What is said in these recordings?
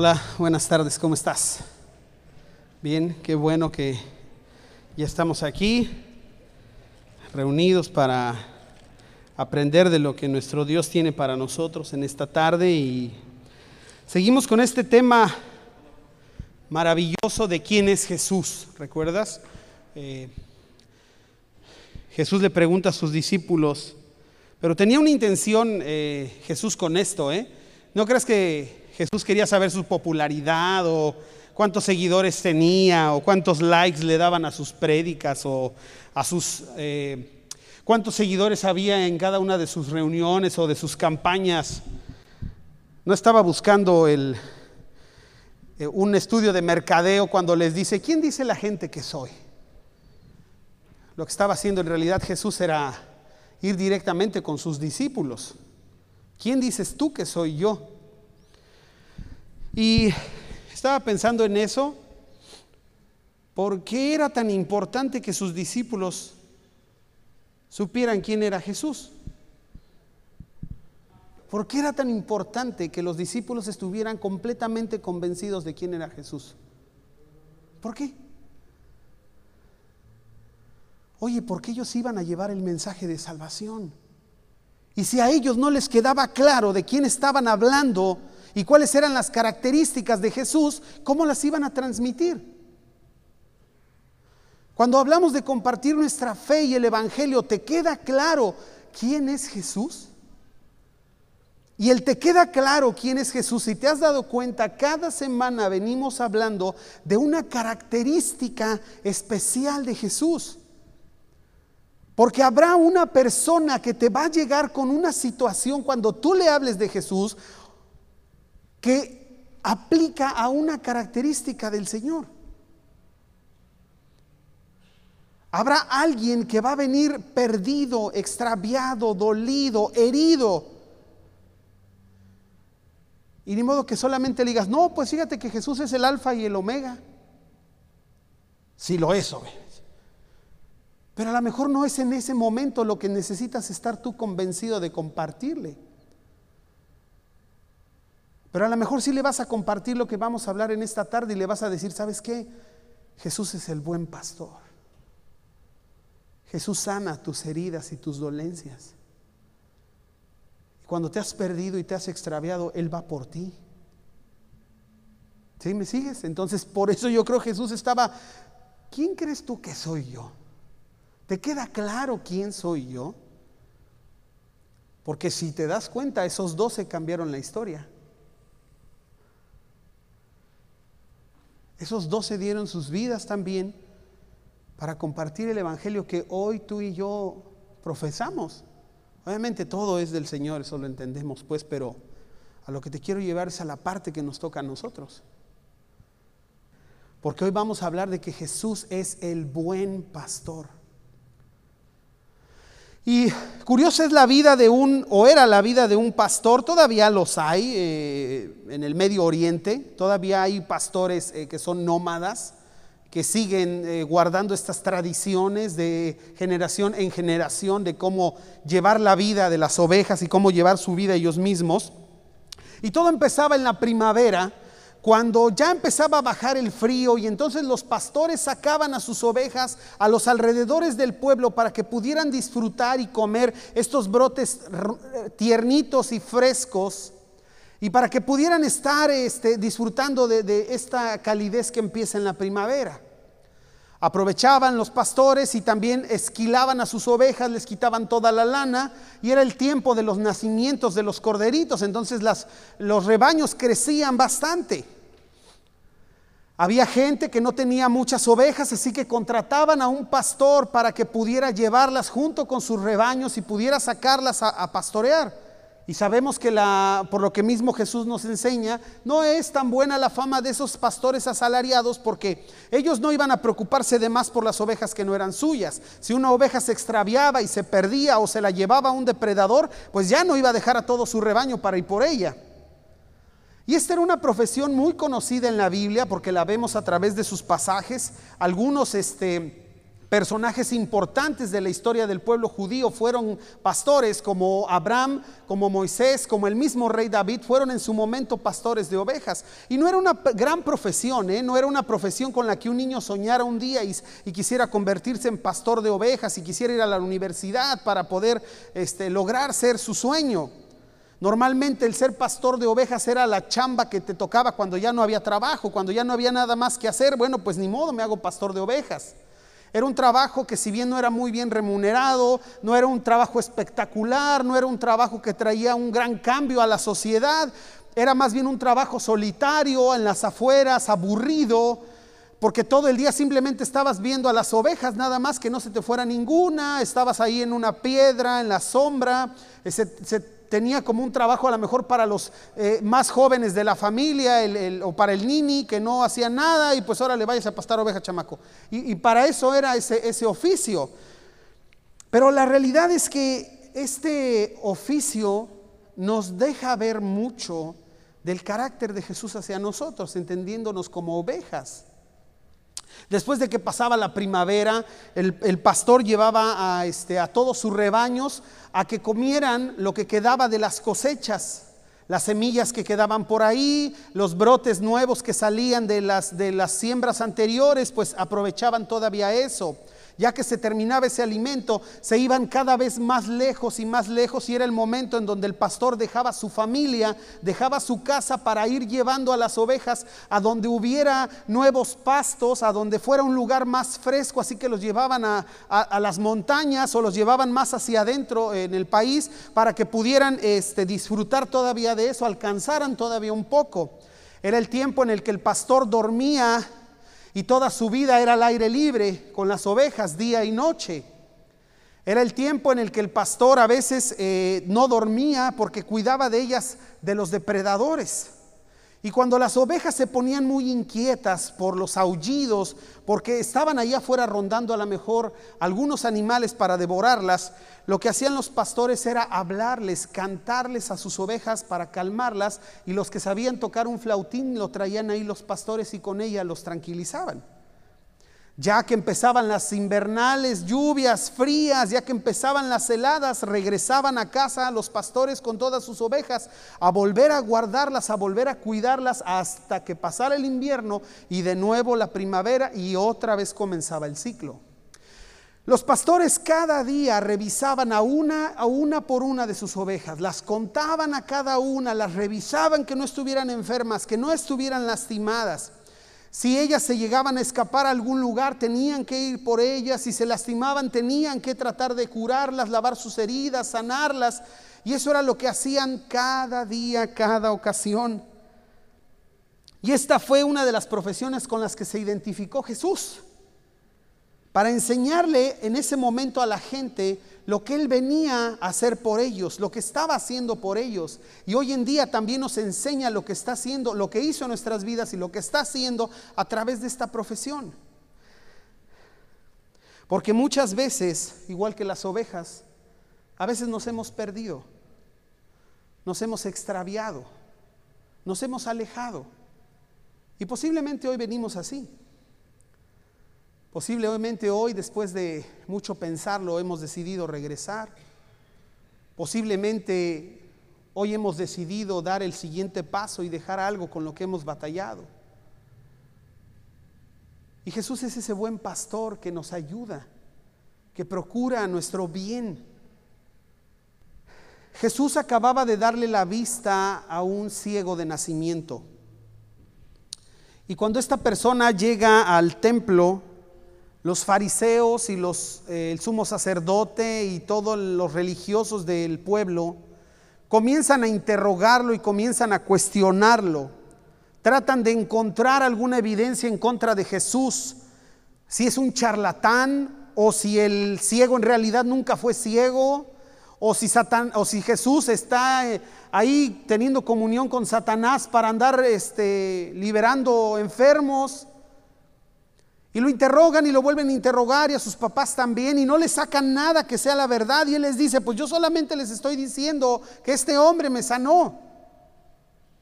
Hola, buenas tardes, ¿cómo estás? Bien, qué bueno que ya estamos aquí, reunidos para aprender de lo que nuestro Dios tiene para nosotros en esta tarde y seguimos con este tema maravilloso de quién es Jesús, ¿recuerdas? Eh, Jesús le pregunta a sus discípulos, pero tenía una intención eh, Jesús con esto, ¿eh? ¿No crees que Jesús quería saber su popularidad o cuántos seguidores tenía o cuántos likes le daban a sus prédicas o a sus... Eh, cuántos seguidores había en cada una de sus reuniones o de sus campañas? No estaba buscando el, eh, un estudio de mercadeo cuando les dice, ¿quién dice la gente que soy? Lo que estaba haciendo en realidad Jesús era ir directamente con sus discípulos. ¿Quién dices tú que soy yo? Y estaba pensando en eso. ¿Por qué era tan importante que sus discípulos supieran quién era Jesús? ¿Por qué era tan importante que los discípulos estuvieran completamente convencidos de quién era Jesús? ¿Por qué? Oye, porque ellos iban a llevar el mensaje de salvación. Y si a ellos no les quedaba claro de quién estaban hablando y cuáles eran las características de Jesús, ¿cómo las iban a transmitir? Cuando hablamos de compartir nuestra fe y el Evangelio, ¿te queda claro quién es Jesús? Y el te queda claro quién es Jesús. Si te has dado cuenta, cada semana venimos hablando de una característica especial de Jesús. Porque habrá una persona que te va a llegar con una situación cuando tú le hables de Jesús que aplica a una característica del Señor. Habrá alguien que va a venir perdido, extraviado, dolido, herido. Y ni modo que solamente digas, no, pues fíjate que Jesús es el alfa y el omega. Si lo es, obviamente. Pero a lo mejor no es en ese momento lo que necesitas estar tú convencido de compartirle. Pero a lo mejor sí le vas a compartir lo que vamos a hablar en esta tarde y le vas a decir, ¿sabes qué? Jesús es el buen pastor. Jesús sana tus heridas y tus dolencias. Cuando te has perdido y te has extraviado, Él va por ti. ¿Sí me sigues? Entonces, por eso yo creo Jesús estaba, ¿quién crees tú que soy yo? ¿Te queda claro quién soy yo? Porque si te das cuenta, esos doce cambiaron la historia. Esos doce dieron sus vidas también para compartir el Evangelio que hoy tú y yo profesamos. Obviamente todo es del Señor, eso lo entendemos pues, pero a lo que te quiero llevar es a la parte que nos toca a nosotros. Porque hoy vamos a hablar de que Jesús es el buen pastor. Y curiosa es la vida de un, o era la vida de un pastor, todavía los hay eh, en el Medio Oriente, todavía hay pastores eh, que son nómadas, que siguen eh, guardando estas tradiciones de generación en generación de cómo llevar la vida de las ovejas y cómo llevar su vida ellos mismos. Y todo empezaba en la primavera, cuando ya empezaba a bajar el frío y entonces los pastores sacaban a sus ovejas a los alrededores del pueblo para que pudieran disfrutar y comer estos brotes tiernitos y frescos y para que pudieran estar este, disfrutando de, de esta calidez que empieza en la primavera. Aprovechaban los pastores y también esquilaban a sus ovejas, les quitaban toda la lana y era el tiempo de los nacimientos de los corderitos, entonces los rebaños crecían bastante. Había gente que no tenía muchas ovejas, así que contrataban a un pastor para que pudiera llevarlas junto con sus rebaños y pudiera sacarlas a pastorear. Y sabemos que la, por lo que mismo Jesús nos enseña, no es tan buena la fama de esos pastores asalariados porque ellos no iban a preocuparse de más por las ovejas que no eran suyas. Si una oveja se extraviaba y se perdía o se la llevaba a un depredador, pues ya no iba a dejar a todo su rebaño para ir por ella. Y esta era una profesión muy conocida en la Biblia porque la vemos a través de sus pasajes. Algunos este, Personajes importantes de la historia del pueblo judío fueron pastores como Abraham, como Moisés, como el mismo rey David, fueron en su momento pastores de ovejas. Y no era una gran profesión, ¿eh? no era una profesión con la que un niño soñara un día y, quisiera convertirse en pastor de ovejas y quisiera ir a la universidad para poder este, lograr ser su sueño. Normalmente el ser pastor de ovejas era la chamba que te tocaba cuando ya no había trabajo, cuando ya no había nada más que hacer. Bueno, pues ni modo, me hago pastor de ovejas. Era un trabajo que si bien no era muy bien remunerado, no era un trabajo espectacular, no era un trabajo que traía un gran cambio a la sociedad, era más bien un trabajo solitario en las afueras, aburrido, porque todo el día simplemente estabas viendo a las ovejas, nada más que no se te fuera ninguna, estabas ahí en una piedra, en la sombra, se, tenía como un trabajo a lo mejor para los eh, más jóvenes de la familia o para el nini que no hacía nada y pues ahora le vayas a pastar oveja chamaco. Y, para eso era ese, ese oficio. Pero la realidad es que este oficio nos deja ver mucho del carácter de Jesús hacia nosotros, entendiéndonos como ovejas. Después de que pasaba la primavera, el, pastor llevaba a, este, a todos sus rebaños a que comieran lo que quedaba de las cosechas, las semillas que quedaban por ahí, los brotes nuevos que salían de las, de las siembras anteriores, pues aprovechaban todavía eso ya que se terminaba ese alimento, se iban cada vez más lejos y más lejos y era el momento en donde el pastor dejaba su familia, dejaba su casa para ir llevando a las ovejas a donde hubiera nuevos pastos, a donde fuera un lugar más fresco, así que los llevaban a, las montañas o los llevaban más hacia adentro en el país para que pudieran este, disfrutar todavía de eso, alcanzaran todavía un poco. Era el tiempo en el que el pastor dormía y toda su vida era al aire libre con las ovejas día y noche. Era el tiempo en el que el pastor a veces eh, no dormía porque cuidaba de ellas de los depredadores. Y cuando las ovejas se ponían muy inquietas por los aullidos, porque estaban allá afuera rondando a lo mejor algunos animales para devorarlas, lo que hacían los pastores era hablarles, cantarles a sus ovejas para calmarlas, y los que sabían tocar un flautín lo traían ahí los pastores y con ella los tranquilizaban. Ya que empezaban las invernales lluvias frías, ya que empezaban las heladas, regresaban a casa los pastores con todas sus ovejas a volver a guardarlas, a volver a cuidarlas hasta que pasara el invierno y de nuevo la primavera y otra vez comenzaba el ciclo. Los pastores cada día revisaban a una, a una por una de sus ovejas, las contaban a cada una, las revisaban que no estuvieran enfermas, que no estuvieran lastimadas. Si ellas se llegaban a escapar a algún lugar, tenían que ir por ellas. Si se lastimaban, tenían que tratar de curarlas, lavar sus heridas, sanarlas. Y eso era lo que hacían cada día, cada ocasión. Y esta fue una de las profesiones con las que se identificó Jesús. Para enseñarle en ese momento a la gente lo que Él venía a hacer por ellos, lo que estaba haciendo por ellos. Y hoy en día también nos enseña lo que está haciendo, lo que hizo en nuestras vidas y lo que está haciendo a través de esta profesión. Porque muchas veces, igual que las ovejas, a veces nos hemos perdido, nos hemos extraviado, nos hemos alejado. Y posiblemente hoy venimos así. Posiblemente hoy, después de mucho pensarlo, hemos decidido regresar. Posiblemente hoy hemos decidido dar el siguiente paso y dejar algo con lo que hemos batallado. Y Jesús es ese buen pastor que nos ayuda, que procura nuestro bien. Jesús acababa de darle la vista a un ciego de nacimiento. Y cuando esta persona llega al templo, los fariseos y los, eh, el sumo sacerdote y todos los religiosos del pueblo comienzan a interrogarlo y comienzan a cuestionarlo. Tratan de encontrar alguna evidencia en contra de Jesús, si es un charlatán o si el ciego en realidad nunca fue ciego o si, o si Jesús está eh, ahí teniendo comunión con Satanás para andar este, liberando enfermos. Y lo interrogan y lo vuelven a interrogar y a sus papás también y no le sacan nada que sea la verdad. Y él les dice, pues yo solamente les estoy diciendo que este hombre me sanó.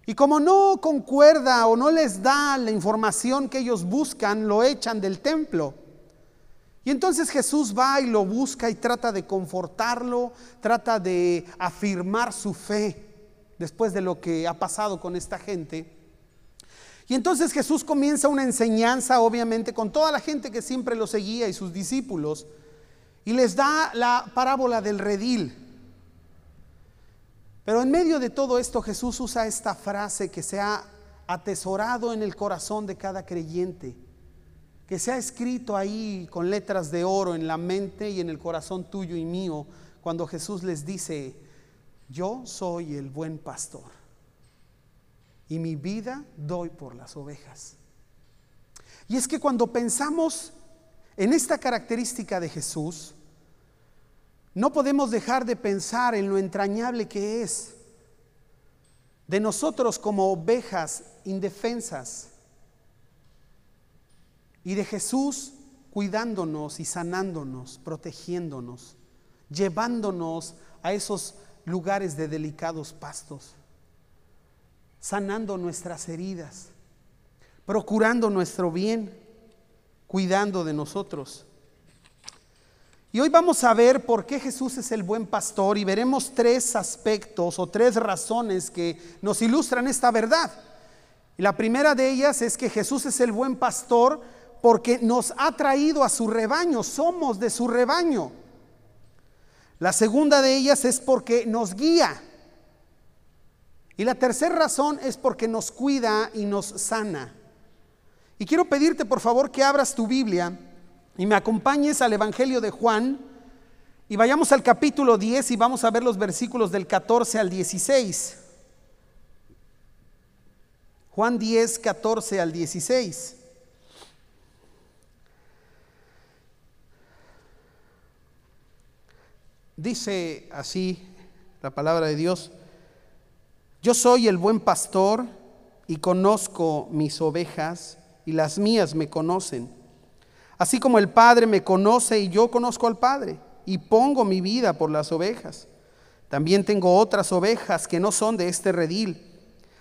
Y como no concuerda o no les da la información que ellos buscan, lo echan del templo. Y entonces Jesús va y lo busca y trata de confortarlo, trata de afirmar su fe después de lo que ha pasado con esta gente. Y entonces Jesús comienza una enseñanza, obviamente, con toda la gente que siempre lo seguía y sus discípulos, y les da la parábola del redil. Pero en medio de todo esto Jesús usa esta frase que se ha atesorado en el corazón de cada creyente que se ha escrito ahí con letras de oro en la mente y en el corazón tuyo y mío, cuando Jesús les dice, yo soy el buen pastor y mi vida doy por las ovejas. Y es que cuando pensamos en esta característica de Jesús, no podemos dejar de pensar en lo entrañable que es de nosotros como ovejas indefensas y de Jesús cuidándonos y sanándonos, protegiéndonos, llevándonos a esos lugares de delicados pastos, sanando nuestras heridas, procurando nuestro bien, cuidando de nosotros. Y hoy vamos a ver por qué Jesús es el buen pastor y veremos tres aspectos o tres razones que nos ilustran esta verdad. La primera de ellas es que Jesús es el buen pastor porque nos ha traído a su rebaño, somos de su rebaño. La segunda de ellas es porque nos guía. Y la tercera razón es porque nos cuida y nos sana. Y quiero pedirte por favor que abras tu Biblia y me acompañes al Evangelio de Juan y vayamos al capítulo 10 y vamos a ver los versículos del 14 al 16. Juan 10, 14 al 16. Dice así la palabra de Dios, yo soy el buen pastor y conozco mis ovejas y las mías me conocen. Así como el Padre me conoce y yo conozco al Padre y pongo mi vida por las ovejas. También tengo otras ovejas que no son de este redil.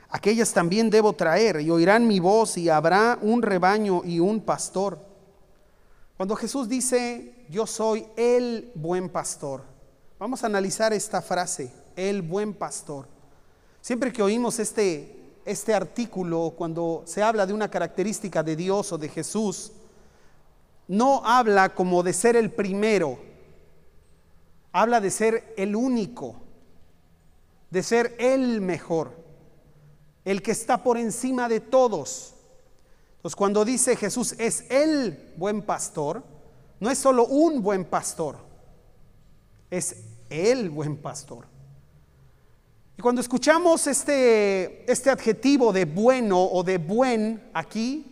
Aquellas también debo traer y oirán mi voz y habrá un rebaño y un pastor. Cuando Jesús dice, yo soy el buen pastor, Vamos a analizar esta frase, el buen pastor. Siempre que oímos este, este artículo, cuando se habla de una característica de Dios o de Jesús, no habla como de ser el primero, habla de ser el único, de ser el mejor, el que está por encima de todos. Entonces cuando dice Jesús es el buen pastor, no es solo un buen pastor, es el buen pastor. Y cuando escuchamos este, este adjetivo de bueno o de buen aquí,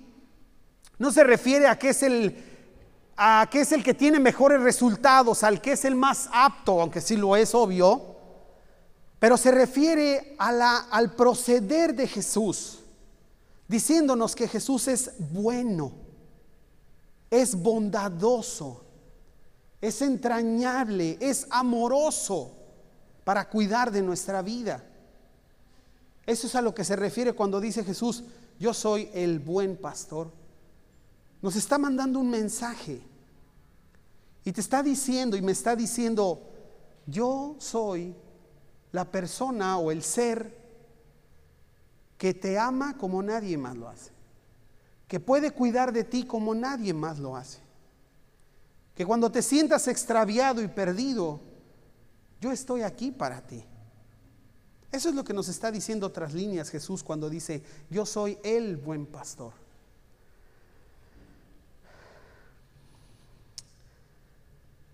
no se refiere a que es el a que es el que tiene mejores resultados, al que es el más apto, aunque sí lo es obvio, pero se refiere a la, al proceder de Jesús, diciéndonos que Jesús es bueno, es bondadoso, es entrañable, es amoroso para cuidar de nuestra vida. Eso es a lo que se refiere cuando dice Jesús, yo soy el buen pastor. Nos está mandando un mensaje y te está diciendo y me está diciendo, yo soy la persona o el ser que te ama como nadie más lo hace, que puede cuidar de ti como nadie más lo hace. Que cuando te sientas extraviado y perdido, yo estoy aquí para ti. Eso es lo que nos está diciendo otras líneas Jesús cuando dice, yo soy el buen pastor.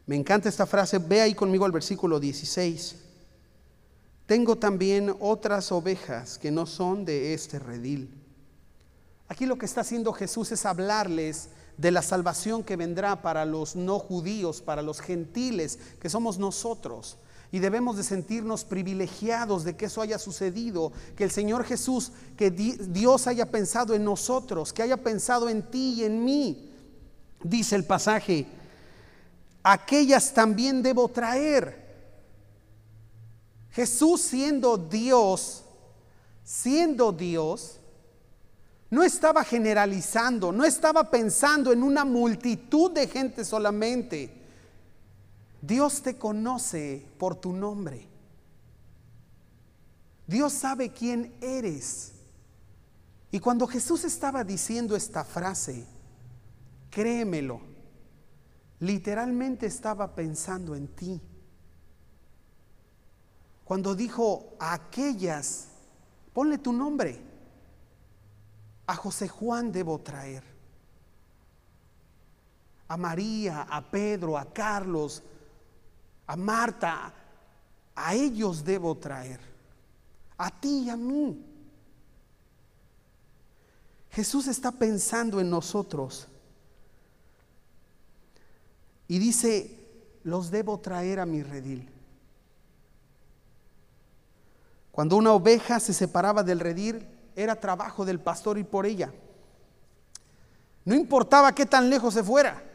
Me encanta esta frase, ve ahí conmigo al versículo 16. Tengo también otras ovejas que no son de este redil. Aquí lo que está haciendo Jesús es hablarles de la salvación que vendrá para los no judíos, para los gentiles, que somos nosotros. Y debemos de sentirnos privilegiados de que eso haya sucedido, que el Señor Jesús, que Dios haya pensado en nosotros, que haya pensado en ti y en mí. Dice el pasaje, aquellas también debo traer. Jesús siendo Dios, siendo Dios, No estaba generalizando, no estaba pensando en una multitud de gente solamente. Dios te conoce por tu nombre. Dios sabe quién eres. Y cuando Jesús estaba diciendo esta frase, créemelo, literalmente estaba pensando en ti. Cuando dijo a aquellas, ponle tu nombre, a José Juan debo traer, a María, a Pedro, a Carlos, a Marta, a ellos debo traer, a ti y a mí. Jesús está pensando en nosotros y dice, los debo traer a mi redil. Cuando una oveja se separaba del redil, era trabajo del pastor ir por ella. No importaba qué tan lejos se fuera,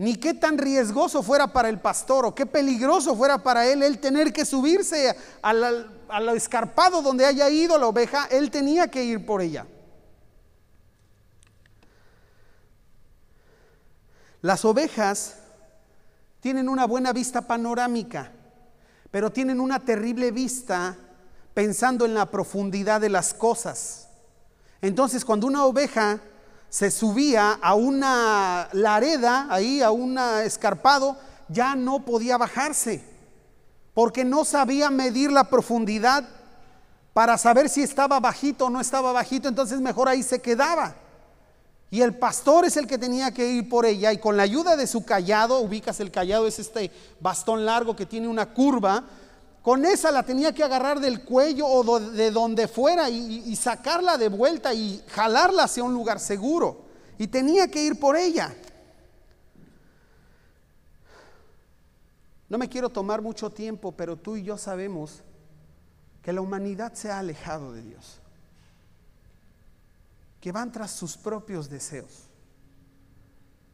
ni qué tan riesgoso fuera para el pastor o qué peligroso fuera para él el tener que subirse al, escarpado donde haya ido la oveja, él tenía que ir por ella. Las ovejas tienen una buena vista panorámica, pero tienen una terrible vista pensando en la profundidad de las cosas. Entonces, cuando una oveja se subía a una lareda, ahí a un escarpado, ya no podía bajarse, porque no sabía medir la profundidad para saber si estaba bajito o no estaba bajito, entonces mejor ahí se quedaba. Y el pastor es el que tenía que ir por ella y con la ayuda de su callado, ubicas el callado, es este bastón largo que tiene una curva, con esa la tenía que agarrar del cuello o de donde fuera y, sacarla de vuelta y jalarla hacia un lugar seguro. Y tenía que ir por ella. No me quiero tomar mucho tiempo, pero tú y yo sabemos que la humanidad se ha alejado de Dios que van tras sus propios deseos,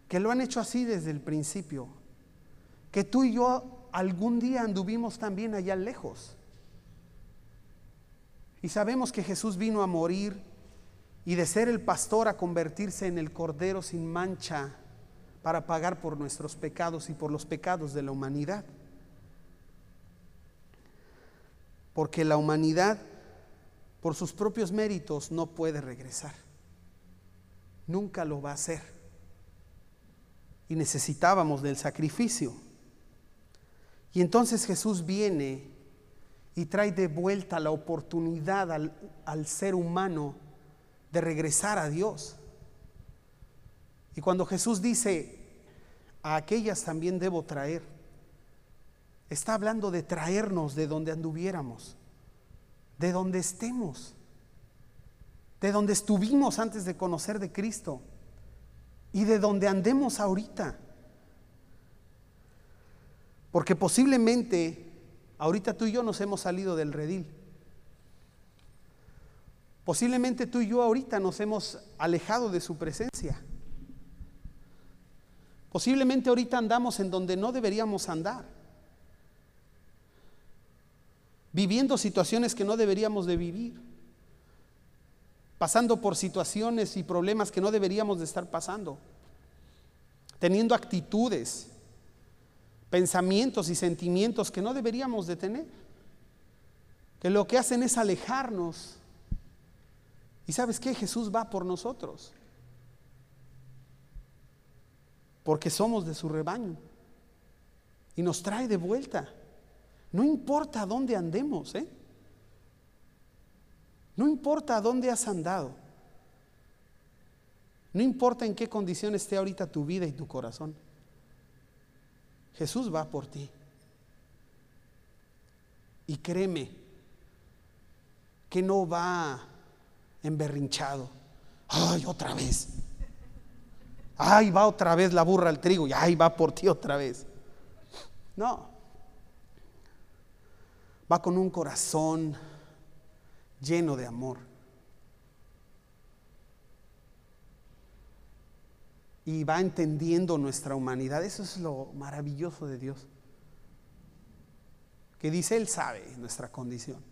que lo han hecho así desde el principio, que tú y yo algún día anduvimos también allá lejos. Y sabemos que Jesús vino a morir y de ser el pastor a convertirse en el cordero sin mancha para pagar por nuestros pecados y por los pecados de la humanidad. Porque la humanidad, por sus propios méritos, no puede regresar nunca lo va a hacer. Y necesitábamos del sacrificio. Y entonces Jesús viene y trae de vuelta la oportunidad al, ser humano de regresar a Dios. Y cuando Jesús dice, a aquellas también debo traer, está hablando de traernos de donde anduviéramos, de donde estemos de donde estuvimos antes de conocer de Cristo y de donde andemos ahorita. Porque posiblemente ahorita tú y yo nos hemos salido del redil. Posiblemente tú y yo ahorita nos hemos alejado de su presencia. Posiblemente ahorita andamos en donde no deberíamos andar. Viviendo situaciones que no deberíamos de vivir pasando por situaciones y problemas que no deberíamos de estar pasando, teniendo actitudes, pensamientos y sentimientos que no deberíamos de tener, que lo que hacen es alejarnos. Y sabes qué, Jesús va por nosotros, porque somos de su rebaño y nos trae de vuelta. No importa dónde andemos, ¿eh? No importa dónde has andado. No importa en qué condición esté ahorita tu vida y tu corazón. Jesús va por ti. Y créeme que no va emberrinchado. Ay, otra vez. Ay, va otra vez la burra al trigo y ay, va por ti otra vez. No. Va con un corazón lleno de amor. Y va entendiendo nuestra humanidad. Eso es lo maravilloso de Dios. Que dice, Él sabe nuestra condición.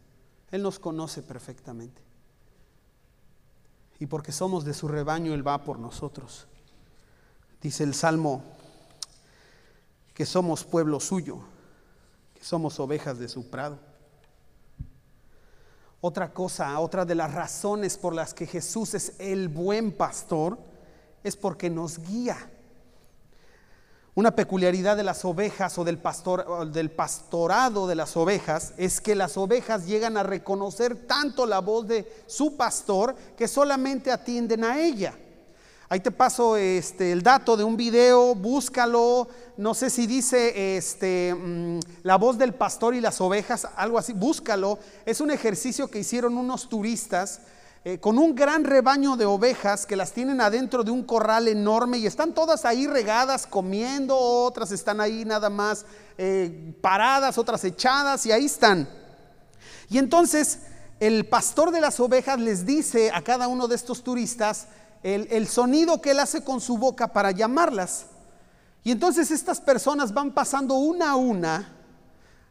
Él nos conoce perfectamente. y porque somos de su rebaño, Él va por nosotros. Dice el Salmo que somos pueblo suyo, que somos ovejas de su prado. Otra cosa, otra de las razones por las que Jesús es el buen pastor, es porque nos guía. Una peculiaridad de las ovejas o del, pastor, del pastorado de las ovejas es que las ovejas llegan a reconocer tanto la voz de su pastor que solamente atienden a ella. Ahí te paso este, el dato de un video, búscalo. No sé si dice este, mm, la voz del pastor y las ovejas, algo así, búscalo. Es un ejercicio que hicieron unos turistas eh, con un gran rebaño de ovejas que las tienen adentro de un corral enorme y están todas ahí regadas, comiendo, otras están ahí nada más eh, paradas, otras echadas y ahí están. Y entonces el pastor de las ovejas les dice a cada uno de estos turistas el, el sonido que él hace con su boca para llamarlas. Y entonces estas personas van pasando una a una,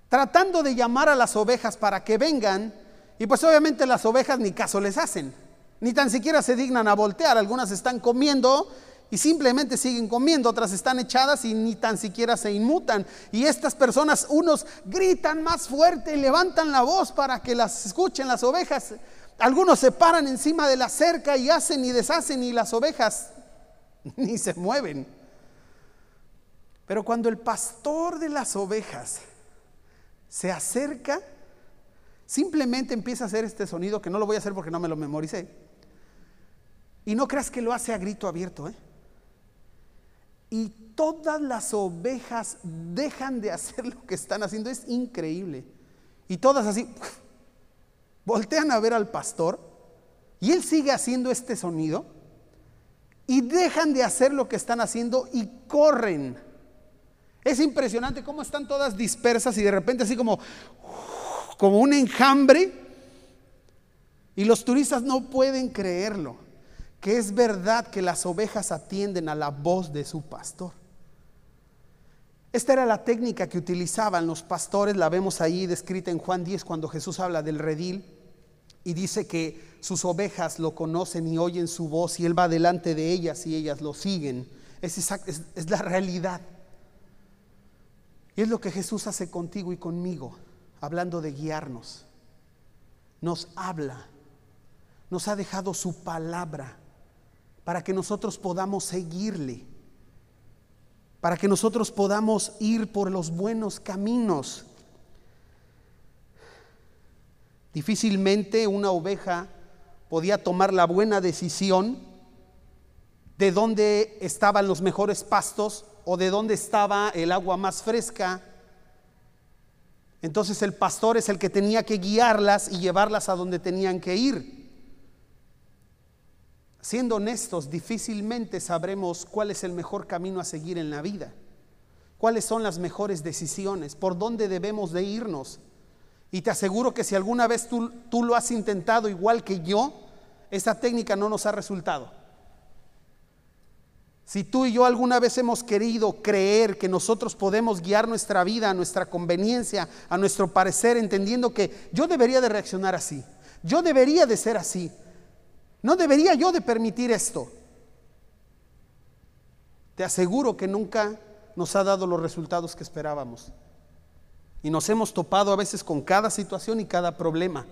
tratando de llamar a las ovejas para que vengan y pues obviamente las ovejas ni caso les hacen, ni tan siquiera se dignan a voltear. Algunas están comiendo y simplemente siguen comiendo, otras están echadas y ni tan siquiera se inmutan. Y estas personas, unos gritan más fuerte y levantan la voz para que las escuchen las ovejas. Algunos se paran encima de la cerca y hacen y deshacen y las ovejas ni se mueven. Pero cuando el pastor de las ovejas se acerca, Simplemente empieza a hacer este sonido que no lo voy a hacer porque no me lo memoricé. Y no creas que lo hace a grito abierto. ¿eh? Y todas las ovejas dejan de hacer lo que están haciendo. Es increíble. Y todas así voltean a ver al pastor y él sigue haciendo este sonido y dejan de hacer lo que están haciendo y corren. Es impresionante cómo están todas dispersas y de repente así como como un enjambre. Y los turistas no pueden creerlo, que es verdad que las ovejas atienden a la voz de su pastor. Esta era la técnica que utilizaban los pastores, la vemos ahí descrita en Juan 10 cuando Jesús habla del redil y dice que sus ovejas lo conocen y oyen su voz y él va delante de ellas y ellas lo siguen. Es, la realidad. Y es lo que Jesús hace contigo y conmigo hablando de guiarnos, nos habla, nos ha dejado su palabra para que nosotros podamos seguirle, para que nosotros podamos ir por los buenos caminos. Difícilmente una oveja podía tomar la buena decisión de dónde estaban los mejores pastos o de dónde estaba el agua más fresca entonces el pastor es el que tenía que guiarlas y llevarlas a donde tenían que ir. Siendo honestos, difícilmente sabremos cuál es el mejor camino a seguir en la vida, cuáles son las mejores decisiones, por dónde debemos de irnos. Y te aseguro que si alguna vez tú, tú lo has intentado igual que yo, esa técnica no nos ha resultado. Si tú y yo alguna vez hemos querido creer que nosotros podemos guiar nuestra vida a nuestra conveniencia, a nuestro parecer, entendiendo que yo debería de reaccionar así, yo debería de ser así, no debería yo de permitir esto, te aseguro que nunca nos ha dado los resultados que esperábamos. Y nos hemos topado a veces con cada situación y cada problema.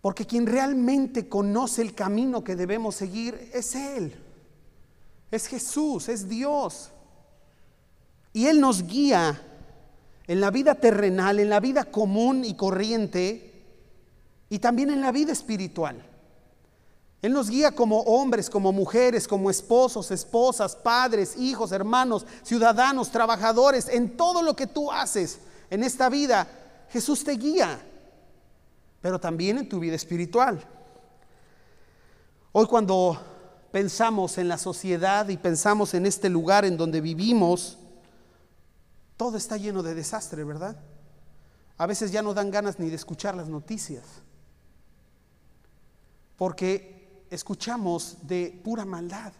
Porque quien realmente conoce el camino que debemos seguir es Él. Es Jesús, es Dios. Y Él nos guía en la vida terrenal, en la vida común y corriente, y también en la vida espiritual. Él nos guía como hombres, como mujeres, como esposos, esposas, padres, hijos, hermanos, ciudadanos, trabajadores, en todo lo que tú haces en esta vida. Jesús te guía, pero también en tu vida espiritual. Hoy cuando pensamos en la sociedad y pensamos en este lugar en donde vivimos, todo está lleno de desastre, ¿verdad? A veces ya no dan ganas ni de escuchar las noticias, porque escuchamos de pura maldad,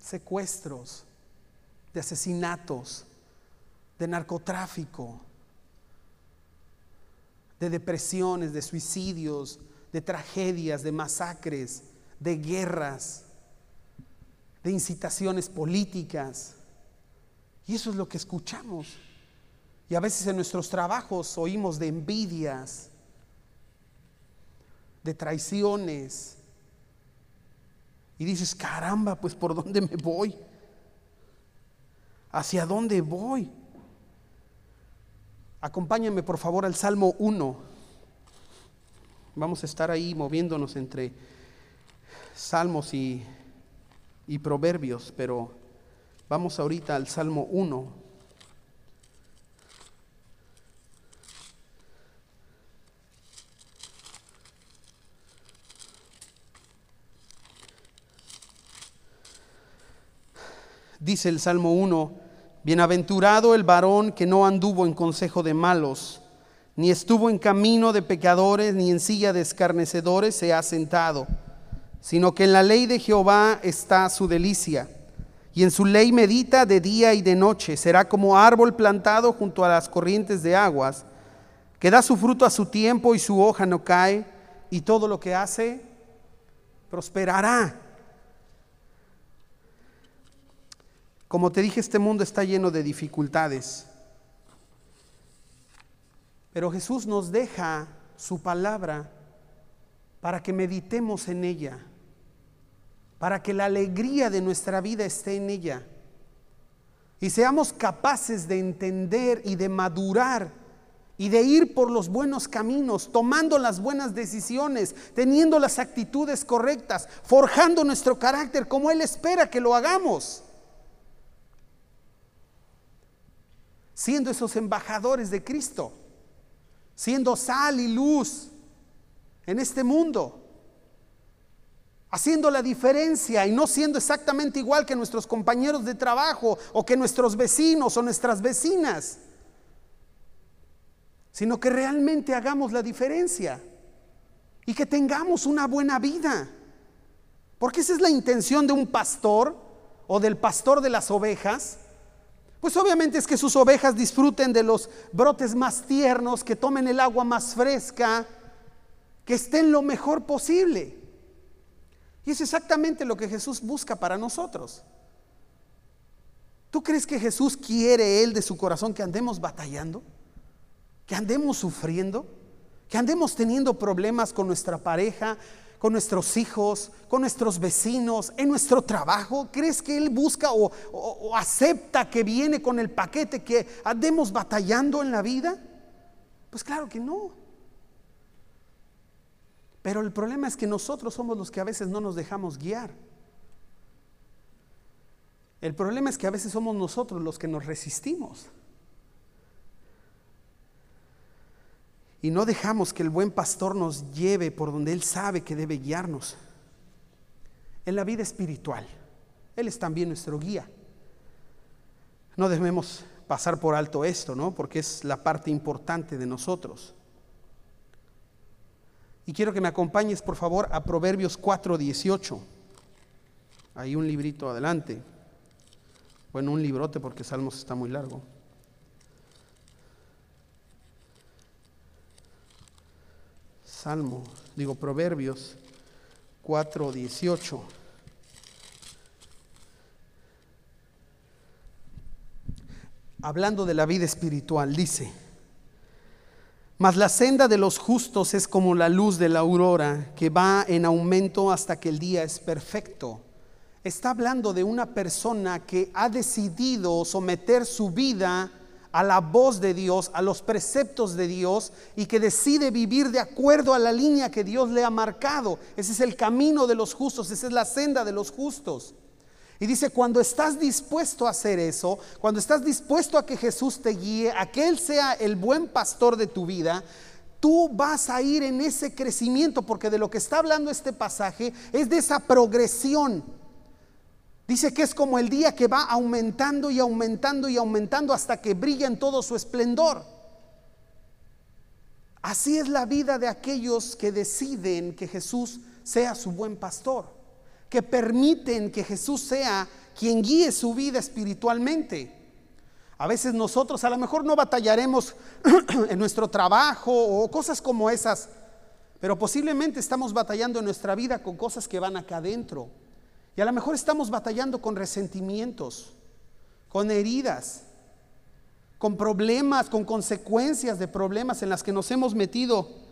secuestros, de asesinatos, de narcotráfico, de depresiones, de suicidios, de tragedias, de masacres, de guerras, de incitaciones políticas. Y eso es lo que escuchamos. Y a veces en nuestros trabajos oímos de envidias, de traiciones. Y dices, caramba, pues ¿por dónde me voy? ¿Hacia dónde voy? Acompáñame por favor al Salmo 1. Vamos a estar ahí moviéndonos entre salmos y, y proverbios, pero vamos ahorita al Salmo 1. Dice el Salmo 1, Bienaventurado el varón que no anduvo en consejo de malos, ni estuvo en camino de pecadores, ni en silla de escarnecedores se ha sentado, sino que en la ley de Jehová está su delicia, y en su ley medita de día y de noche. Será como árbol plantado junto a las corrientes de aguas, que da su fruto a su tiempo y su hoja no cae, y todo lo que hace prosperará. Como te dije, este mundo está lleno de dificultades. Pero Jesús nos deja su palabra para que meditemos en ella, para que la alegría de nuestra vida esté en ella y seamos capaces de entender y de madurar y de ir por los buenos caminos, tomando las buenas decisiones, teniendo las actitudes correctas, forjando nuestro carácter como Él espera que lo hagamos. siendo esos embajadores de Cristo, siendo sal y luz en este mundo, haciendo la diferencia y no siendo exactamente igual que nuestros compañeros de trabajo o que nuestros vecinos o nuestras vecinas, sino que realmente hagamos la diferencia y que tengamos una buena vida. Porque esa es la intención de un pastor o del pastor de las ovejas, pues obviamente es que sus ovejas disfruten de los brotes más tiernos, que tomen el agua más fresca, que estén lo mejor posible. Y es exactamente lo que Jesús busca para nosotros. ¿Tú crees que Jesús quiere Él de su corazón que andemos batallando? ¿Que andemos sufriendo? ¿Que andemos teniendo problemas con nuestra pareja? con nuestros hijos, con nuestros vecinos, en nuestro trabajo? ¿Crees que Él busca o, acepta que viene con el paquete que andemos batallando en la vida? Pues claro que no. Pero el problema es que nosotros somos los que a veces no nos dejamos guiar. El problema es que a veces somos nosotros los que nos resistimos. y no dejamos que el buen pastor nos lleve por donde Él sabe que debe guiarnos. En la vida espiritual, Él es también nuestro guía. No debemos pasar por alto esto, ¿no? Porque es la parte importante de nosotros. Y quiero que me acompañes, por favor, a Proverbios 4:18. Hay un librito adelante. Bueno, un librote porque Salmos está muy largo. Salmo, digo Proverbios 4, 18. Hablando de la vida espiritual, dice, mas la senda de los justos es como la luz de la aurora que va en aumento hasta que el día es perfecto. Está hablando de una persona que ha decidido someter su vida a la voz de Dios, a los preceptos de Dios y que decide vivir de acuerdo a la línea que Dios le ha marcado. Ese es el camino de los justos, esa es la senda de los justos. Y dice, cuando estás dispuesto a hacer eso, cuando estás dispuesto a que Jesús te guíe, a que Él sea el buen pastor de tu vida, tú vas a ir en ese crecimiento, porque de lo que está hablando este pasaje es de esa progresión Dice que es como el día que va aumentando y aumentando y aumentando hasta que brilla en todo su esplendor. Así es la vida de aquellos que deciden que Jesús sea su buen pastor, que permiten que Jesús sea quien guíe su vida espiritualmente. A veces nosotros a lo mejor no batallaremos en nuestro trabajo o cosas como esas, Pero posiblemente estamos batallando en nuestra vida con cosas que van acá adentro. Y a lo mejor estamos batallando con resentimientos, con heridas, con problemas, con consecuencias de problemas en las que nos hemos metido.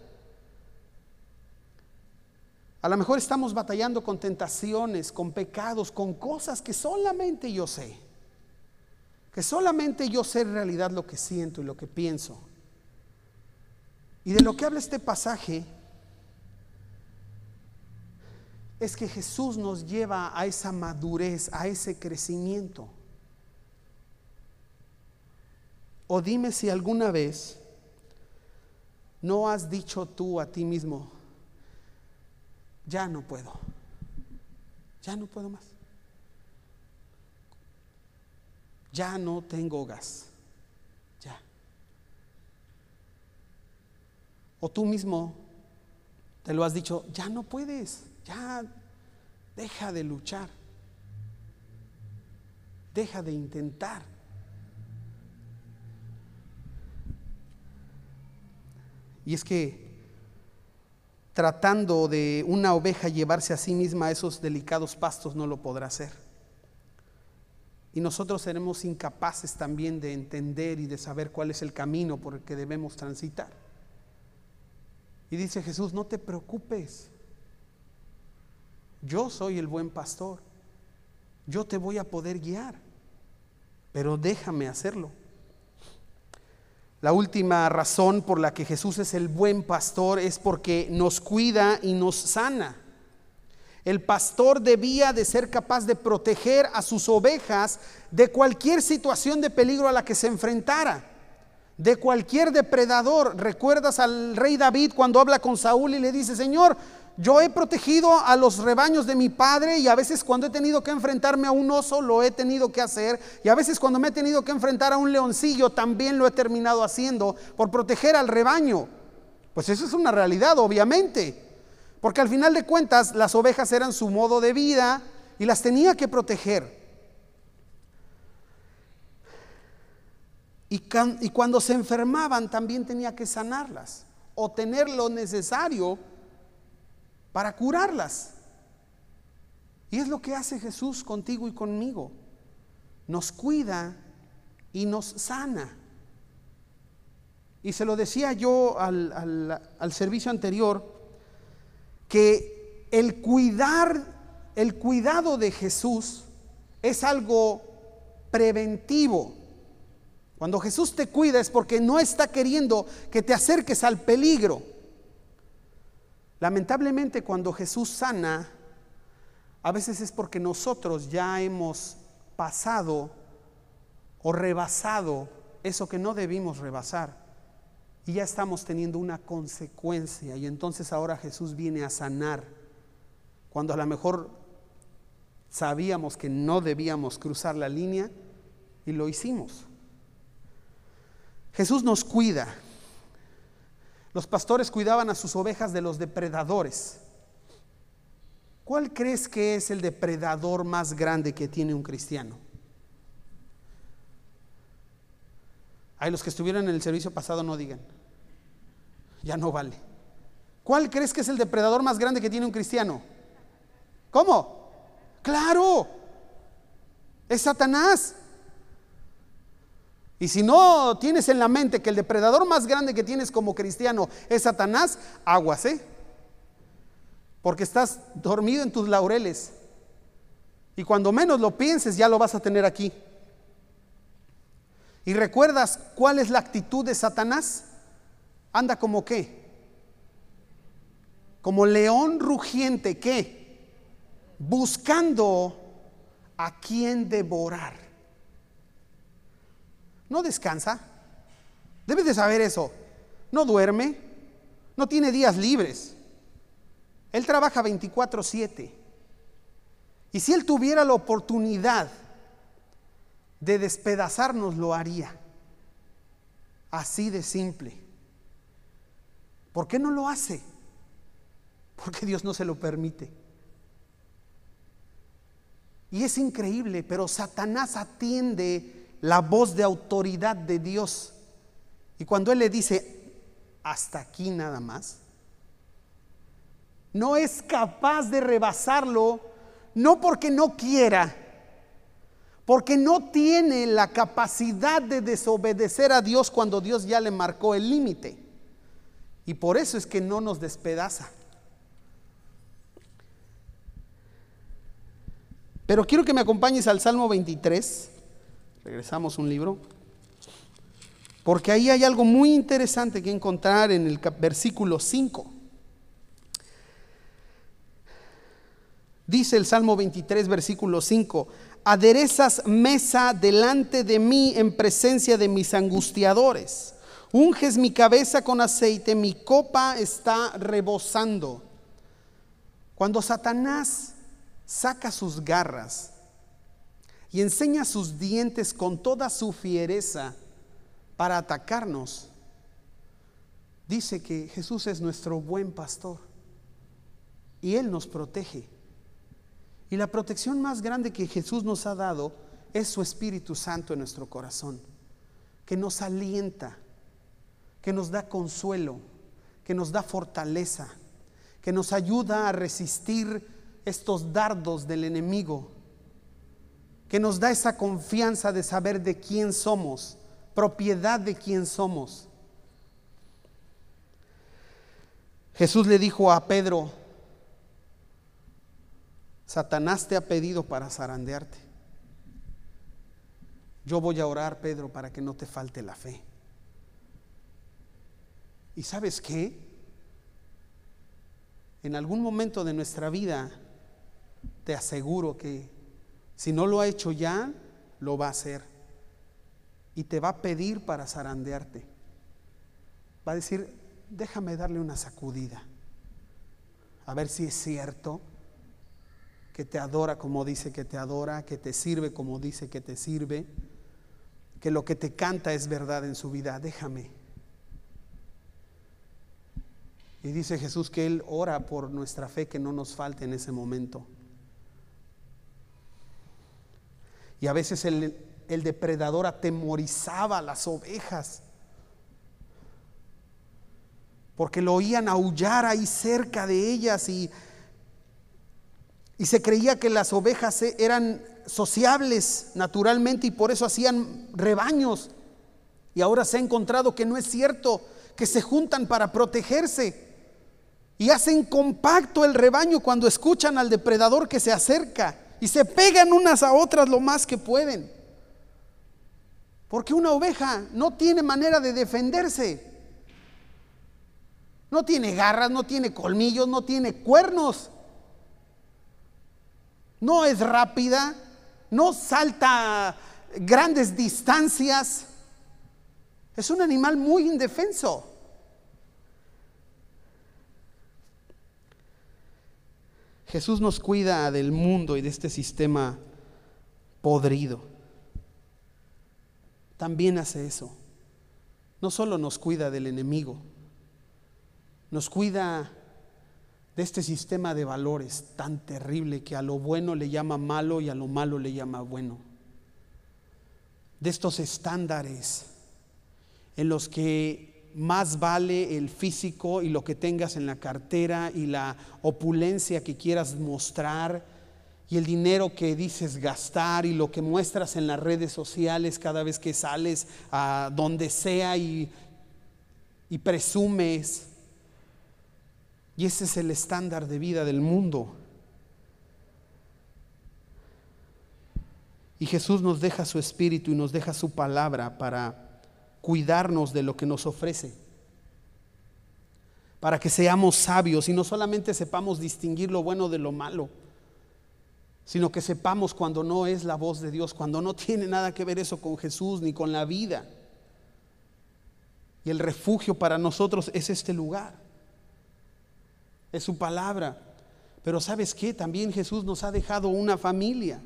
A lo mejor estamos batallando con tentaciones, con pecados, con cosas que solamente yo sé. Que solamente yo sé en realidad lo que siento y lo que pienso. Y de lo que habla este pasaje es que Jesús nos lleva a esa madurez, a ese crecimiento. O dime si alguna vez no has dicho tú a ti mismo, ya no puedo, ya no puedo más, ya no tengo gas, ya. O tú mismo te lo has dicho, ya no puedes, ya deja de luchar, deja de intentar. Y es que tratando de una oveja llevarse a sí misma a esos delicados pastos no lo podrá hacer. Y nosotros seremos incapaces también de entender y de saber cuál es el camino por el que debemos transitar. Y dice Jesús, no te preocupes. Yo soy el buen pastor. Yo te voy a poder guiar. Pero déjame hacerlo. La última razón por la que Jesús es el buen pastor es porque nos cuida y nos sana. El pastor debía de ser capaz de proteger a sus ovejas de cualquier situación de peligro a la que se enfrentara, de cualquier depredador. ¿Recuerdas al rey David cuando habla con Saúl y le dice, Señor, yo he protegido a los rebaños de mi padre y a veces cuando he tenido que enfrentarme a un oso lo he tenido que hacer y a veces cuando me he tenido que enfrentar a un leoncillo también lo he terminado haciendo por proteger al rebaño. Pues eso es una realidad, obviamente, porque al final de cuentas las ovejas eran su modo de vida y las tenía que proteger. Y, y cuando se enfermaban también tenía que sanarlas o tener lo necesario para curarlas. Y es lo que hace Jesús contigo y conmigo. Nos cuida y nos sana. Y se lo decía yo al, al servicio anterior, que el cuidar, el cuidado de Jesús es algo preventivo. Cuando Jesús te cuida es porque no está queriendo que te acerques al peligro. Lamentablemente cuando Jesús sana, a veces es porque nosotros ya hemos pasado o rebasado eso que no debimos rebasar. Y ya estamos teniendo una consecuencia. Y entonces ahora Jesús viene a sanar. Cuando a lo mejor sabíamos que no debíamos cruzar la línea y lo hicimos. Jesús nos cuida. Los pastores cuidaban a sus ovejas de los depredadores. ¿Cuál crees que es el depredador más grande que tiene un cristiano? Hay los que estuvieron en el servicio pasado no digan. Ya no vale. ¿Cuál crees que es el depredador más grande que tiene un cristiano? ¿Cómo? Claro. Es Satanás. Y si no tienes en la mente que el depredador más grande que tienes como cristiano es Satanás, aguas, ¿eh? Porque estás dormido en tus laureles. Y cuando menos lo pienses, ya lo vas a tener aquí. ¿Y recuerdas cuál es la actitud de Satanás? Anda como qué? Como león rugiente, ¿qué? Buscando a quien devorar. No descansa. Debes de saber eso. No duerme. No tiene días libres. Él trabaja 24/7. Y si él tuviera la oportunidad de despedazarnos, lo haría. Así de simple. ¿Por qué no lo hace? Porque Dios no se lo permite. Y es increíble, pero Satanás atiende la voz de autoridad de Dios. Y cuando Él le dice, hasta aquí nada más, no es capaz de rebasarlo, no porque no quiera, porque no tiene la capacidad de desobedecer a Dios cuando Dios ya le marcó el límite. Y por eso es que no nos despedaza. Pero quiero que me acompañes al Salmo 23. Regresamos un libro. Porque ahí hay algo muy interesante que encontrar en el versículo 5. Dice el Salmo 23, versículo 5, aderezas mesa delante de mí en presencia de mis angustiadores. Unges mi cabeza con aceite, mi copa está rebosando. Cuando Satanás saca sus garras y enseña sus dientes con toda su fiereza para atacarnos, dice que Jesús es nuestro buen pastor y Él nos protege. Y la protección más grande que Jesús nos ha dado es su Espíritu Santo en nuestro corazón, que nos alienta, que nos da consuelo, que nos da fortaleza, que nos ayuda a resistir estos dardos del enemigo, que nos da esa confianza de saber de quién somos, propiedad de quién somos. Jesús le dijo a Pedro, Satanás te ha pedido para zarandearte. Yo voy a orar, Pedro, para que no te falte la fe. ¿Y sabes qué? En algún momento de nuestra vida, te aseguro que si no lo ha hecho ya, lo va a hacer. Y te va a pedir para zarandearte. Va a decir, déjame darle una sacudida. A ver si es cierto que te adora como dice que te adora, que te sirve como dice que te sirve, que lo que te canta es verdad en su vida. Déjame. Y dice Jesús que Él ora por nuestra fe que no nos falte en ese momento. Y a veces el, depredador atemorizaba a las ovejas porque lo oían aullar ahí cerca de ellas y y se creía que las ovejas e-, eran sociables naturalmente y por eso hacían rebaños. Y ahora se ha encontrado que no es cierto, que se juntan para protegerse. Y hacen compacto el rebaño cuando escuchan al depredador que se acerca. Y se pegan unas a otras lo más que pueden. Porque una oveja no tiene manera de defenderse. No tiene garras, no tiene colmillos, no tiene cuernos no es rápida, no salta grandes distancias. Es un animal muy indefenso. Jesús nos cuida del mundo y de este sistema podrido. También hace eso. No solo nos cuida del enemigo, nos cuida de este sistema de valores tan terrible que a lo bueno le llama malo y a lo malo le llama bueno. De estos estándares en los que más vale el físico y lo que tengas en la cartera y la opulencia que quieras mostrar y el dinero que dices gastar y lo que muestras en las redes sociales cada vez que sales a donde sea y, y presumes y ese es el estándar de vida del mundo. Y Jesús nos deja su espíritu y nos deja su palabra para cuidarnos de lo que nos ofrece. Para que seamos sabios y no solamente sepamos distinguir lo bueno de lo malo, sino que sepamos cuando no es la voz de Dios, cuando no tiene nada que ver eso con Jesús ni con la vida. Y el refugio para nosotros es este lugar es su palabra. Pero sabes qué, también Jesús nos ha dejado una familia.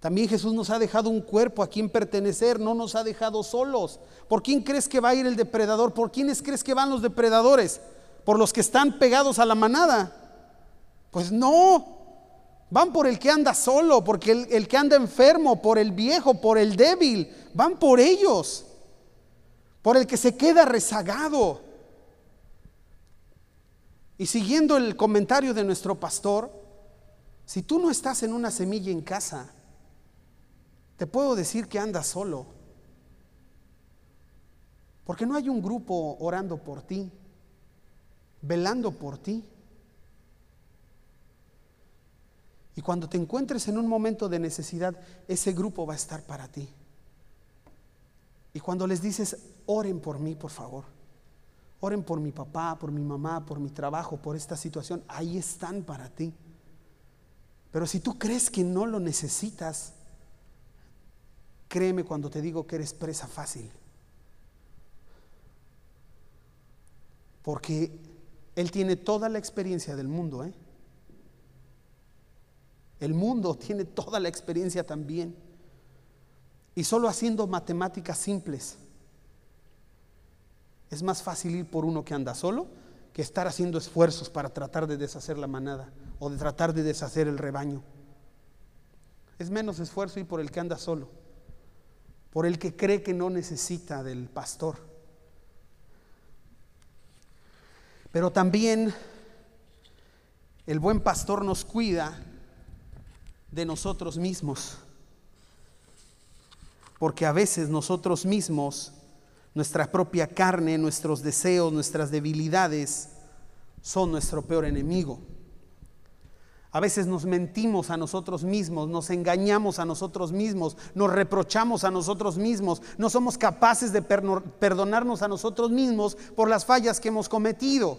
También Jesús nos ha dejado un cuerpo a quien pertenecer, no nos ha dejado solos. ¿Por quién crees que va a ir el depredador? ¿Por quiénes crees que van los depredadores? ¿Por los que están pegados a la manada? Pues no, van por el que anda solo, porque el, el que anda enfermo, por el viejo, por el débil, van por ellos, por el que se queda rezagado. Y siguiendo el comentario de nuestro pastor, si tú no estás en una semilla en casa, te puedo decir que andas solo. Porque no hay un grupo orando por ti, velando por ti. Y cuando te encuentres en un momento de necesidad, ese grupo va a estar para ti. Y cuando les dices, oren por mí, por favor. Oren por mi papá, por mi mamá, por mi trabajo, por esta situación. Ahí están para ti. Pero si tú crees que no lo necesitas, créeme cuando te digo que eres presa fácil. Porque Él tiene toda la experiencia del mundo. ¿eh? El mundo tiene toda la experiencia también. Y solo haciendo matemáticas simples, es más fácil ir por uno que anda solo que estar haciendo esfuerzos para tratar de deshacer la manada o de tratar de deshacer el rebaño. Es menos esfuerzo ir por el que anda solo, por el que cree que no necesita del pastor. Pero también el buen pastor nos cuida de nosotros mismos porque a veces nosotros mismos, nuestra propia carne, nuestros deseos, nuestras debilidades, son nuestro peor enemigo. A veces nos mentimos a nosotros mismos, nos engañamos a nosotros mismos, nos reprochamos a nosotros mismos, no somos capaces de perdonarnos a nosotros mismos por las fallas que hemos cometido.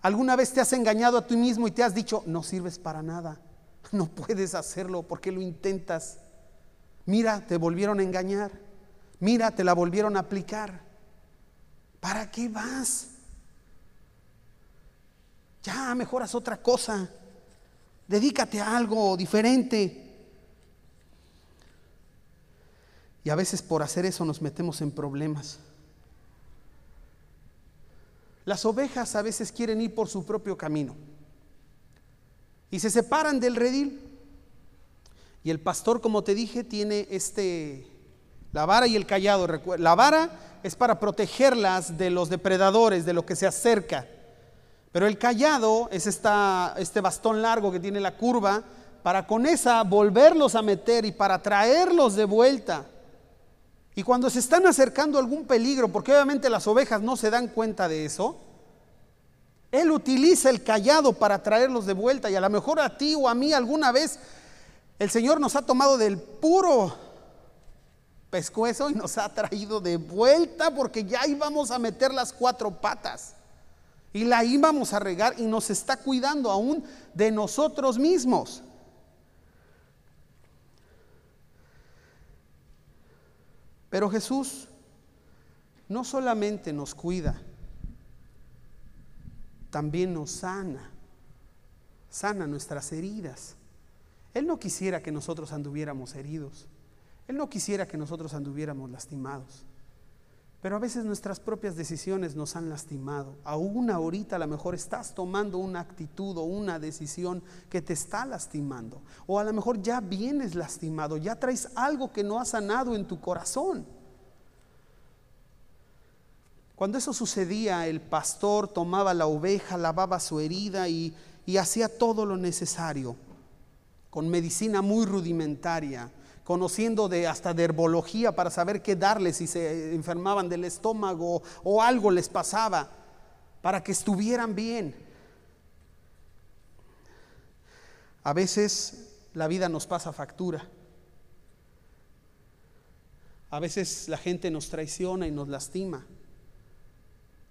¿Alguna vez te has engañado a ti mismo y te has dicho, no sirves para nada, no puedes hacerlo, porque lo intentas? Mira, te volvieron a engañar. Mira, te la volvieron a aplicar. ¿Para qué vas? Ya, mejoras otra cosa. Dedícate a algo diferente. Y a veces por hacer eso nos metemos en problemas. Las ovejas a veces quieren ir por su propio camino y se separan del redil. Y el pastor, como te dije, tiene este, la vara y el callado. La vara es para protegerlas de los depredadores, de lo que se acerca. Pero el callado es esta, este bastón largo que tiene la curva para con esa volverlos a meter y para traerlos de vuelta. Y cuando se están acercando a algún peligro, porque obviamente las ovejas no se dan cuenta de eso, él utiliza el callado para traerlos de vuelta. Y a lo mejor a ti o a mí alguna vez el Señor nos ha tomado del puro pescuezo y nos ha traído de vuelta porque ya íbamos a meter las cuatro patas y la íbamos a regar y nos está cuidando aún de nosotros mismos. Pero Jesús no solamente nos cuida, también nos sana, sana nuestras heridas. Él no quisiera que nosotros anduviéramos heridos. Él no quisiera que nosotros anduviéramos lastimados. Pero a veces nuestras propias decisiones nos han lastimado. Aún ahorita a lo mejor estás tomando una actitud o una decisión que te está lastimando. O a lo mejor ya vienes lastimado, ya traes algo que no ha sanado en tu corazón. Cuando eso sucedía, el pastor tomaba la oveja, lavaba su herida y, y hacía todo lo necesario con medicina muy rudimentaria, conociendo de hasta de herbología para saber qué darles si se enfermaban del estómago o algo les pasaba, para que estuvieran bien. A veces la vida nos pasa factura. A veces la gente nos traiciona y nos lastima.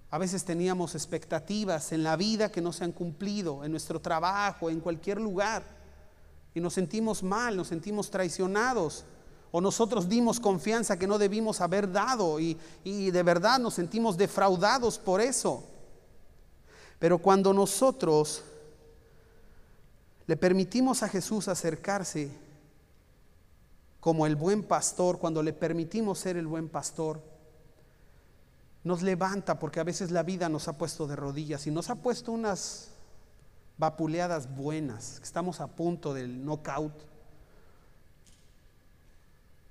A veces teníamos expectativas en la vida que no se han cumplido, en nuestro trabajo, en cualquier lugar y nos sentimos mal, nos sentimos traicionados. O nosotros dimos confianza que no debimos haber dado y, y de verdad nos sentimos defraudados por eso. Pero cuando nosotros le permitimos a Jesús acercarse como el buen pastor, cuando le permitimos ser el buen pastor, nos levanta porque a veces la vida nos ha puesto de rodillas y nos ha puesto unas vapuleadas buenas, estamos a punto del knockout.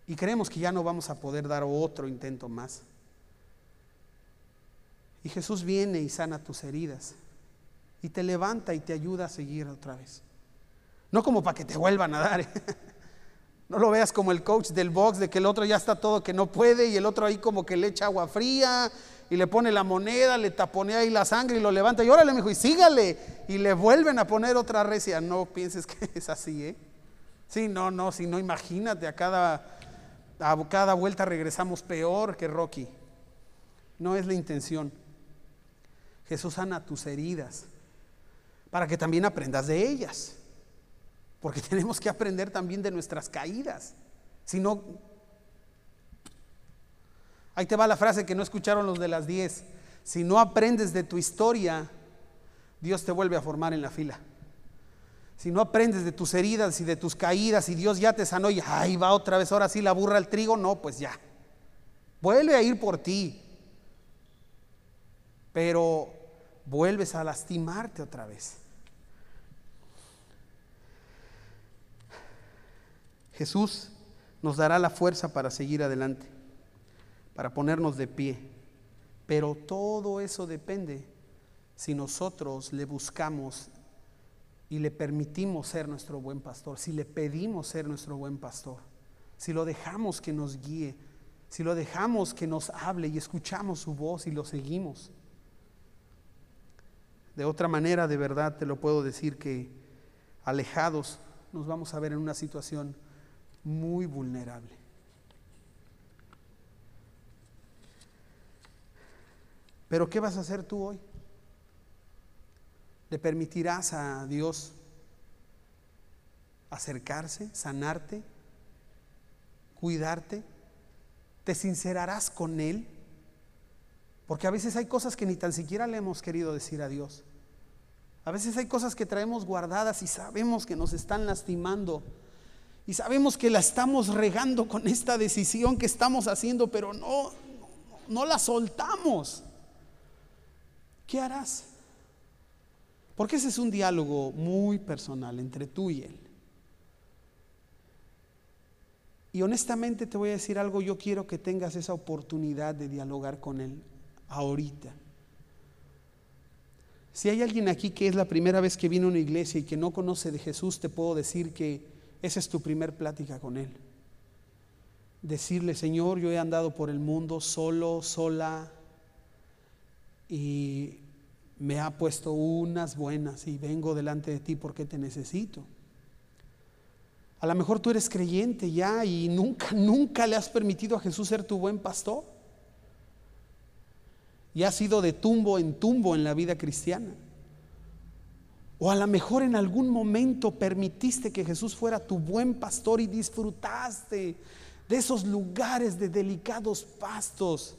Y creemos que ya no vamos a poder dar otro intento más. Y Jesús viene y sana tus heridas. Y te levanta y te ayuda a seguir otra vez. No como para que te vuelvan a dar. ¿eh? No lo veas como el coach del box, de que el otro ya está todo que no puede y el otro ahí como que le echa agua fría y le pone la moneda, le taponea ahí la sangre y lo levanta y órale, me dijo, y sígale. Y le vuelven a poner otra recia. No pienses que es así, ¿eh? Sí, no, no, si no, imagínate, a cada, a cada vuelta regresamos peor que Rocky. No es la intención. Jesús sana tus heridas para que también aprendas de ellas. Porque tenemos que aprender también de nuestras caídas. Si no, ahí te va la frase que no escucharon los de las 10. Si no aprendes de tu historia, Dios te vuelve a formar en la fila. Si no aprendes de tus heridas y de tus caídas y Dios ya te sanó y ahí va otra vez, ahora sí la burra al trigo, no, pues ya. Vuelve a ir por ti. Pero vuelves a lastimarte otra vez. Jesús nos dará la fuerza para seguir adelante, para ponernos de pie. Pero todo eso depende si nosotros le buscamos y le permitimos ser nuestro buen pastor, si le pedimos ser nuestro buen pastor, si lo dejamos que nos guíe, si lo dejamos que nos hable y escuchamos su voz y lo seguimos. De otra manera, de verdad te lo puedo decir que alejados nos vamos a ver en una situación muy vulnerable. Pero ¿qué vas a hacer tú hoy? ¿Le permitirás a Dios acercarse, sanarte, cuidarte? ¿Te sincerarás con Él? Porque a veces hay cosas que ni tan siquiera le hemos querido decir a Dios. A veces hay cosas que traemos guardadas y sabemos que nos están lastimando y sabemos que la estamos regando con esta decisión que estamos haciendo, pero no, no, la soltamos. ¿Qué harás? Porque ese es un diálogo muy personal entre tú y él. Y honestamente te voy a decir algo, yo quiero que tengas esa oportunidad de dialogar con él ahorita. Si hay alguien aquí que es la primera vez que viene a una iglesia y que no conoce de Jesús, te puedo decir que esa es tu primer plática con Él. Decirle, Señor, yo he andado por el mundo solo, sola, y me ha puesto unas buenas y vengo delante de ti porque te necesito. A lo mejor tú eres creyente ya y nunca, nunca le has permitido a Jesús ser tu buen pastor. Y has sido de tumbo en tumbo en la vida cristiana. O a lo mejor en algún momento permitiste que Jesús fuera tu buen pastor y disfrutaste de esos lugares de delicados pastos.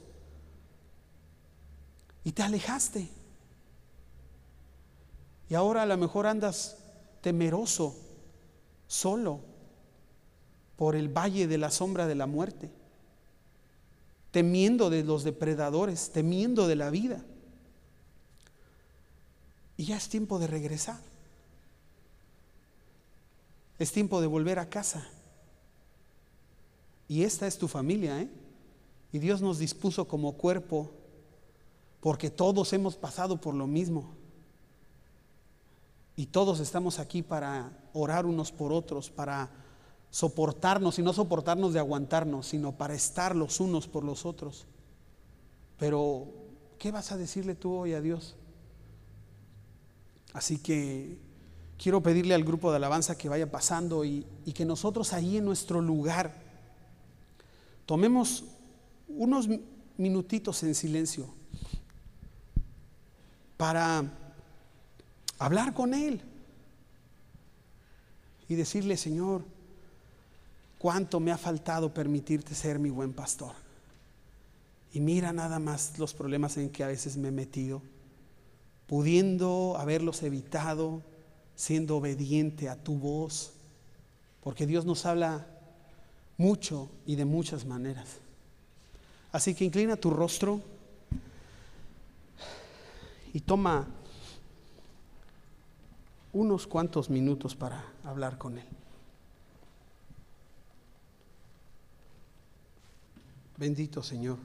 Y te alejaste. Y ahora a lo mejor andas temeroso, solo, por el valle de la sombra de la muerte, temiendo de los depredadores, temiendo de la vida. Y ya es tiempo de regresar. Es tiempo de volver a casa. Y esta es tu familia, ¿eh? Y Dios nos dispuso como cuerpo porque todos hemos pasado por lo mismo. Y todos estamos aquí para orar unos por otros, para soportarnos y no soportarnos de aguantarnos, sino para estar los unos por los otros. Pero, ¿qué vas a decirle tú hoy a Dios? Así que quiero pedirle al grupo de alabanza que vaya pasando y, que nosotros ahí en nuestro lugar tomemos unos minutitos en silencio para hablar con Él y decirle, Señor, cuánto me ha faltado permitirte ser mi buen pastor. Y mira nada más los problemas en que a veces me he metido pudiendo haberlos evitado, siendo obediente a tu voz, porque Dios nos habla mucho y de muchas maneras. Así que inclina tu rostro y toma unos cuantos minutos para hablar con Él. Bendito Señor.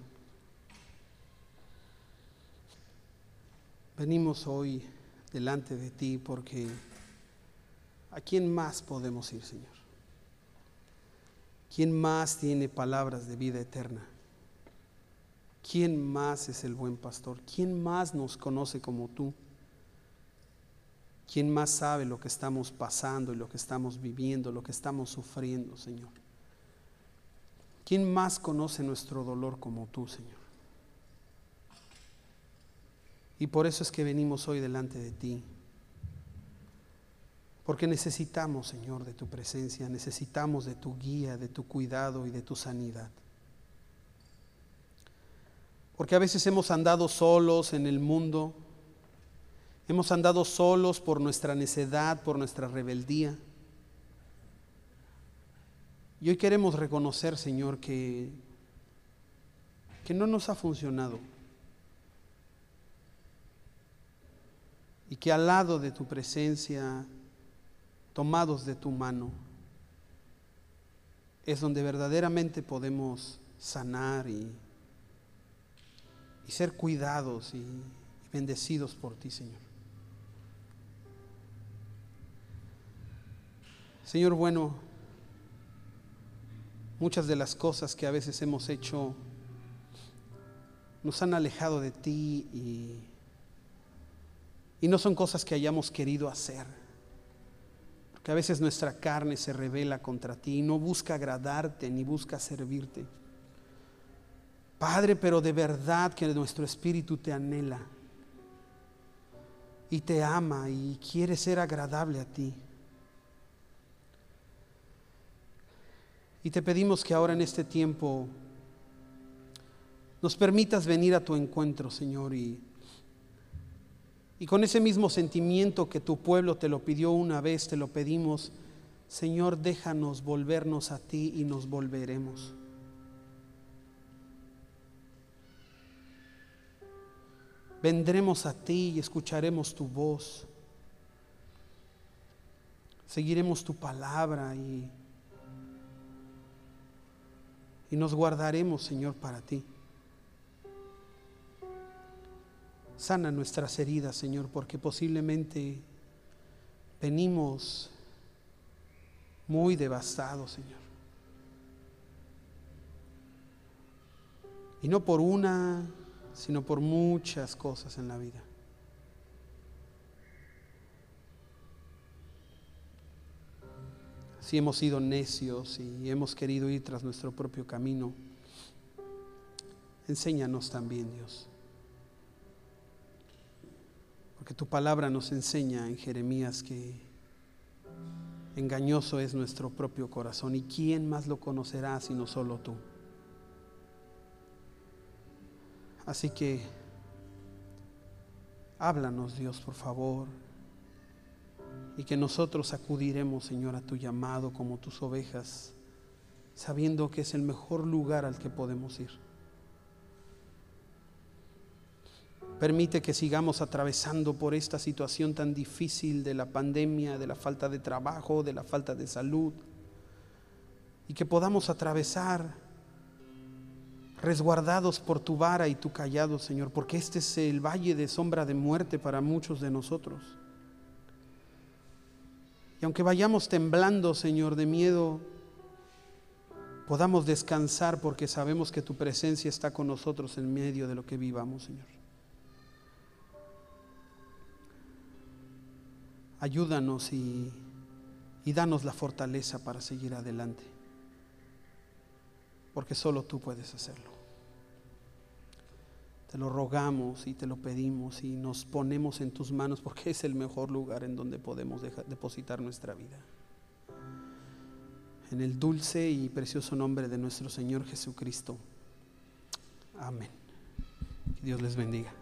Venimos hoy delante de ti porque ¿a quién más podemos ir, Señor? ¿Quién más tiene palabras de vida eterna? ¿Quién más es el buen pastor? ¿Quién más nos conoce como tú? ¿Quién más sabe lo que estamos pasando y lo que estamos viviendo, lo que estamos sufriendo, Señor? ¿Quién más conoce nuestro dolor como tú, Señor? Y por eso es que venimos hoy delante de ti. Porque necesitamos, Señor, de tu presencia, necesitamos de tu guía, de tu cuidado y de tu sanidad. Porque a veces hemos andado solos en el mundo, hemos andado solos por nuestra necedad, por nuestra rebeldía. Y hoy queremos reconocer, Señor, que, que no nos ha funcionado. y que al lado de tu presencia, tomados de tu mano, es donde verdaderamente podemos sanar y, y ser cuidados y, bendecidos por ti, Señor. Señor bueno, muchas de las cosas que a veces hemos hecho nos han alejado de ti y y no son cosas que hayamos querido hacer. Porque a veces nuestra carne se revela contra ti y no busca agradarte ni busca servirte. Padre, pero de verdad que nuestro espíritu te anhela y te ama y quiere ser agradable a ti. Y te pedimos que ahora en este tiempo nos permitas venir a tu encuentro, Señor, y y con ese mismo sentimiento que tu pueblo te lo pidió una vez, te lo pedimos, Señor, déjanos volvernos a ti y nos volveremos. Vendremos a ti y escucharemos tu voz. Seguiremos tu palabra y, y nos guardaremos, Señor, para ti. Sana nuestras heridas, Señor, porque posiblemente venimos muy devastados, Señor. Y no por una, sino por muchas cosas en la vida. Si hemos sido necios y hemos querido ir tras nuestro propio camino, enséñanos también, Dios. Porque tu palabra nos enseña en Jeremías que engañoso es nuestro propio corazón y quién más lo conocerá sino solo tú. Así que háblanos Dios, por favor, y que nosotros acudiremos, Señor, a tu llamado como tus ovejas, sabiendo que es el mejor lugar al que podemos ir. Permite que sigamos atravesando por esta situación tan difícil de la pandemia, de la falta de trabajo, de la falta de salud. Y que podamos atravesar resguardados por tu vara y tu callado, Señor, porque este es el valle de sombra de muerte para muchos de nosotros. Y aunque vayamos temblando, Señor, de miedo, podamos descansar porque sabemos que tu presencia está con nosotros en medio de lo que vivamos, Señor. ayúdanos y, danos la fortaleza para seguir adelante, porque solo tú puedes hacerlo. Te lo rogamos y te lo pedimos y nos ponemos en tus manos porque es el mejor lugar en donde podemos depositar nuestra vida. En el dulce y precioso nombre de nuestro Señor Jesucristo. Amén. Que Dios les bendiga.